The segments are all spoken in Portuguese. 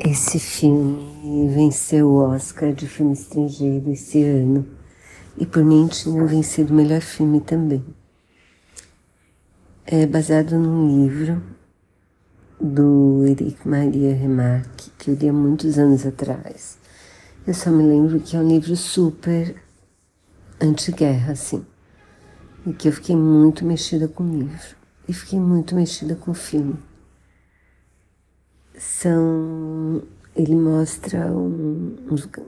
Esse filme venceu o Oscar de filme estrangeiro esse ano e por mim tinha vencido o melhor filme também. É baseado num livro do Eric Maria Remarque que eu li há muitos anos atrás. Eu só me lembro que é um livro super anti-guerra, assim, e que eu fiquei muito mexida com o livro e fiquei muito mexida com o filme são ele mostra um,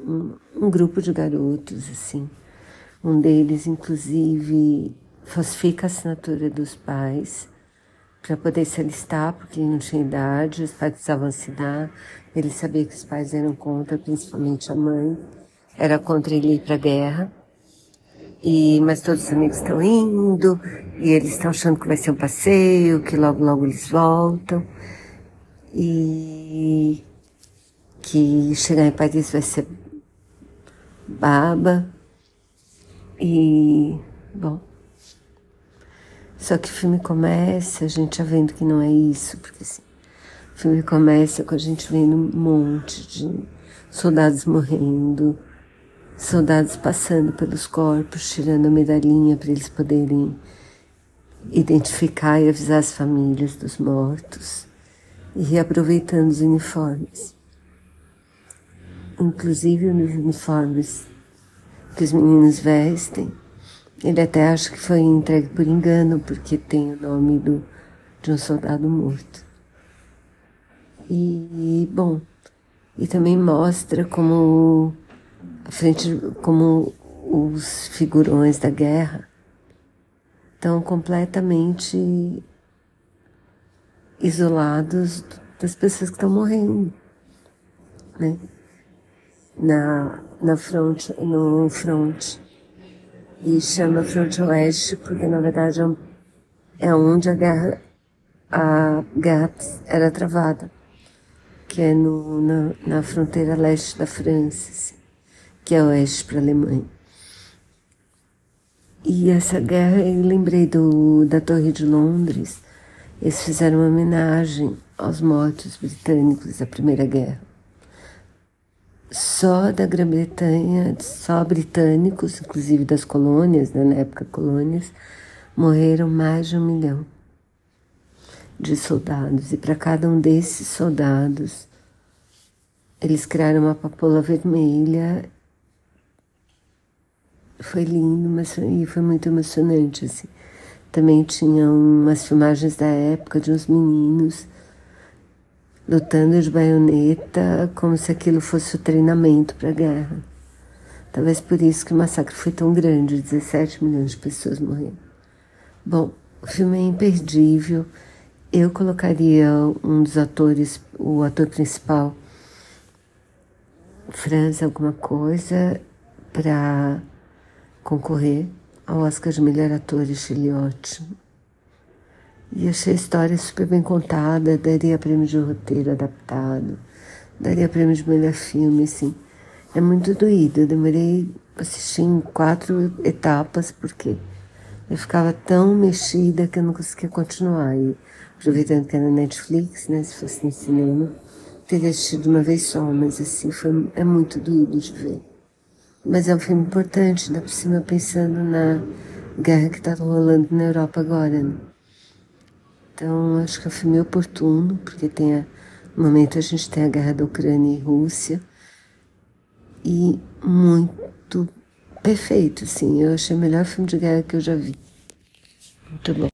um, um, grupo de garotos assim. Um deles inclusive falsifica a assinatura dos pais para poder se alistar porque ele não tinha idade os pais precisavam assinar. Ele sabia que os pais eram contra principalmente a mãe. Era contra ele ir para a guerra. E mas todos os amigos estão indo e eles estão achando que vai ser um passeio que logo logo eles voltam. E que chegar em Paris vai ser baba e bom só que o filme começa a gente já vendo que não é isso porque assim, o filme começa com a gente vendo um monte de soldados morrendo soldados passando pelos corpos tirando a medalhinha para eles poderem identificar e avisar as famílias dos mortos e reaproveitando os uniformes. Inclusive nos uniformes que os meninos vestem, ele até acha que foi entregue por engano, porque tem o nome do, de um soldado morto. E, bom, e também mostra como a frente, como os figurões da guerra estão completamente isolados das pessoas que estão morrendo, né? Na, na fronte, no fronte. E chama fronte oeste porque na verdade é onde a guerra, a guerra era travada, que é no, na, na fronteira leste da França, assim, que é oeste para a Alemanha. E essa guerra, eu lembrei do, da Torre de Londres, eles fizeram uma homenagem aos mortos britânicos da Primeira Guerra. Só da Grã-Bretanha, só britânicos, inclusive das colônias, né, na época colônias, morreram mais de um milhão de soldados. E para cada um desses soldados, eles criaram uma papoula vermelha. Foi lindo, mas foi, foi muito emocionante, assim. Também tinha umas filmagens da época de uns meninos lutando de baioneta como se aquilo fosse o treinamento para a guerra. Talvez por isso que o massacre foi tão grande, 17 milhões de pessoas morreram. Bom, o filme é imperdível. Eu colocaria um dos atores, o ator principal, Franz alguma coisa, para concorrer ao Oscar de melhor ator, achei ótimo. E achei a história super bem contada, daria prêmio de roteiro adaptado, daria prêmio de melhor filme, assim. É muito doído, eu demorei assistir em quatro etapas, porque eu ficava tão mexida que eu não conseguia continuar. E aproveitando que era Netflix, né, se fosse no cinema, teria assistido uma vez só, mas assim, foi, é muito doído de ver. Mas é um filme importante, ainda por cima pensando na guerra que está rolando na Europa agora. Né? Então, acho que é um filme oportuno, porque tem a, no momento a gente tem a guerra da Ucrânia e Rússia, e muito perfeito, sim. Eu achei o melhor filme de guerra que eu já vi. Muito bom.